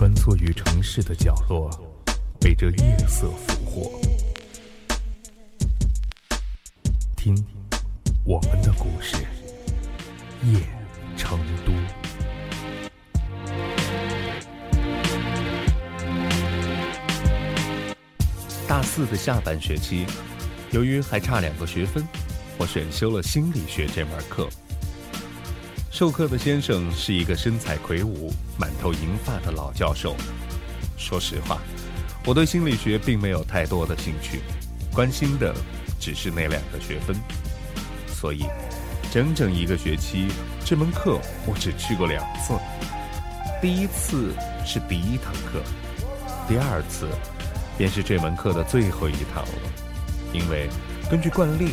穿梭于城市的角落，被这夜色俘获。听，我们的故事，夜成都。大四的下半学期，由于还差两个学分，我选修了心理学这门课。授课的先生是一个身材魁梧、满头银发的老教授。说实话，我对心理学并没有太多的兴趣，关心的只是那两个学分。所以，整整一个学期，这门课我只去过两次。第一次是第一堂课，第二次便是这门课的最后一堂了。因为根据惯例，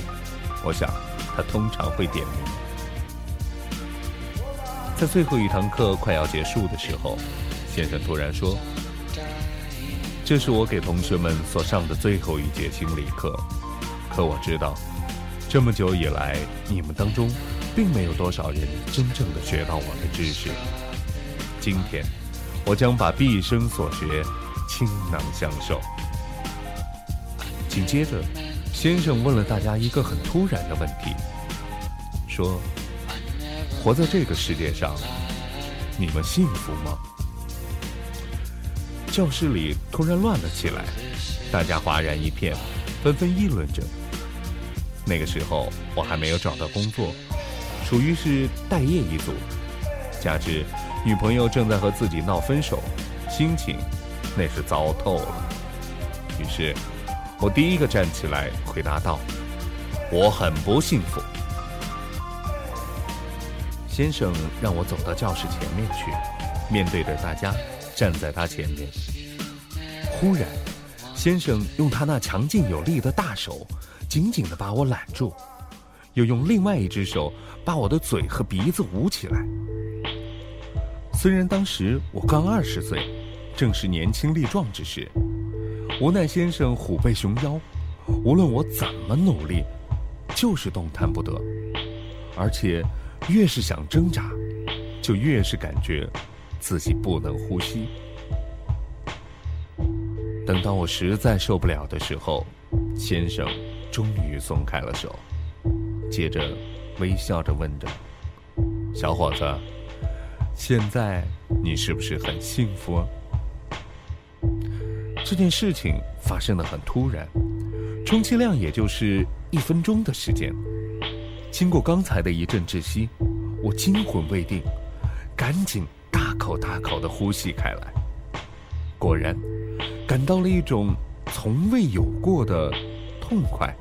我想他通常会点名。在最后一堂课快要结束的时候，先生突然说：“这是我给同学们所上的最后一节心理课。可我知道，这么久以来，你们当中并没有多少人真正的学到我的知识。今天，我将把毕生所学倾囊相授。”紧接着，先生问了大家一个很突然的问题，说。活在这个世界上，你们幸福吗？教室里突然乱了起来，大家哗然一片，纷纷议论着。那个时候我还没有找到工作，属于是待业一族，加之女朋友正在和自己闹分手，心情那是糟透了。于是，我第一个站起来回答道：“我很不幸福。”先生让我走到教室前面去，面对着大家，站在他前面。忽然，先生用他那强劲有力的大手，紧紧地把我揽住，又用另外一只手把我的嘴和鼻子捂起来。虽然当时我刚二十岁，正是年轻力壮之时，无奈先生虎背熊腰，无论我怎么努力，就是动弹不得，而且。越是想挣扎，就越是感觉自己不能呼吸。等到我实在受不了的时候，先生终于松开了手，接着微笑着问着：“小伙子，现在你是不是很幸福？”这件事情发生的很突然，充其量也就是一分钟的时间。经过刚才的一阵窒息，我惊魂未定，赶紧大口大口的呼吸开来。果然，感到了一种从未有过的痛快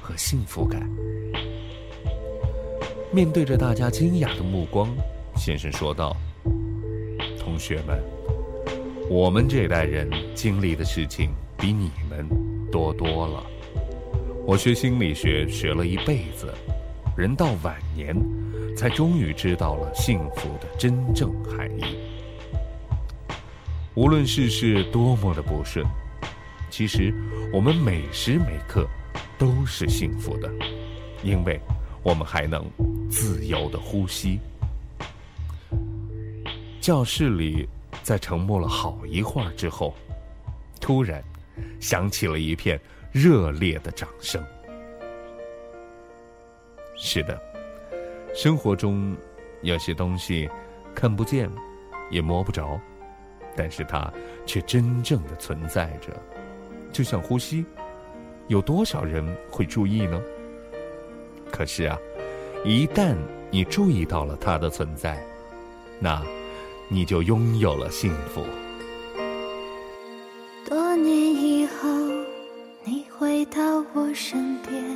和幸福感。面对着大家惊讶的目光，先生说道：“同学们，我们这代人经历的事情比你们多多了。我学心理学学了一辈子。”人到晚年，才终于知道了幸福的真正含义。无论世事多么的不顺，其实我们每时每刻都是幸福的，因为我们还能自由的呼吸。教室里在沉默了好一会儿之后，突然响起了一片热烈的掌声。是的，生活中有些东西看不见，也摸不着，但是它却真正的存在着，就像呼吸，有多少人会注意呢？可是啊，一旦你注意到了它的存在，那你就拥有了幸福。多年以后，你回到我身边。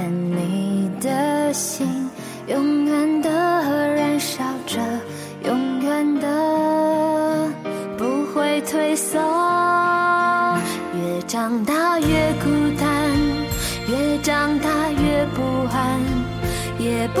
但你的心永远的燃烧着永远的不会退缩。越长大越孤单越长大越不安也不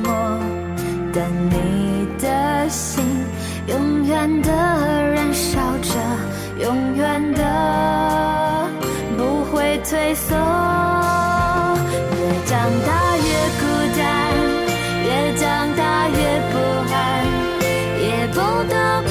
摸，但你的心永远的燃烧着，永远的不会退缩。越长大越孤单，越长大越不安，也不得不